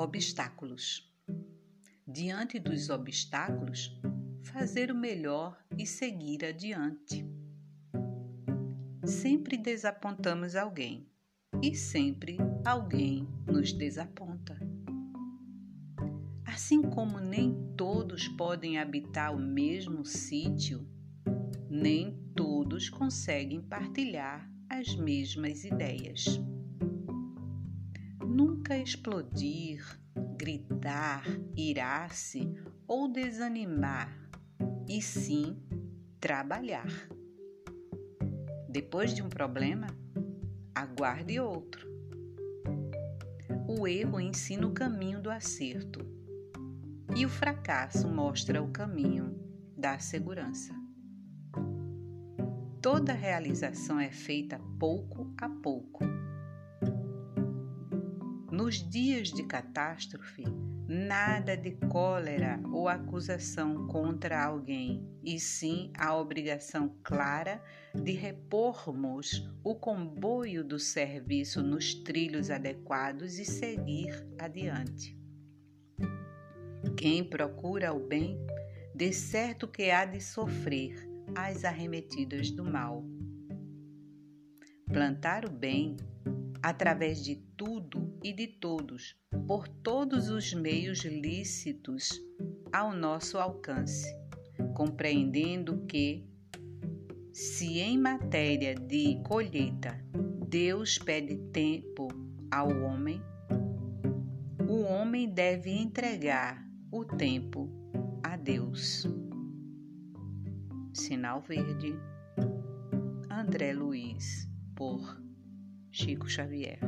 Obstáculos. Diante dos obstáculos, fazer o melhor e seguir adiante. Sempre desapontamos alguém e sempre alguém nos desaponta. Assim como nem todos podem habitar o mesmo sítio, nem todos conseguem partilhar as mesmas ideias nunca explodir, gritar, irar-se ou desanimar, e sim trabalhar. Depois de um problema, aguarde outro. O erro ensina o caminho do acerto e o fracasso mostra o caminho da segurança. Toda realização é feita pouco a pouco nos dias de catástrofe, nada de cólera ou acusação contra alguém, e sim a obrigação clara de repormos o comboio do serviço nos trilhos adequados e seguir adiante. Quem procura o bem, de certo que há de sofrer as arremetidas do mal. Plantar o bem através de tudo e de todos, por todos os meios lícitos ao nosso alcance, compreendendo que, se em matéria de colheita Deus pede tempo ao homem, o homem deve entregar o tempo a Deus. Sinal Verde, André Luiz, por Chico Xavier.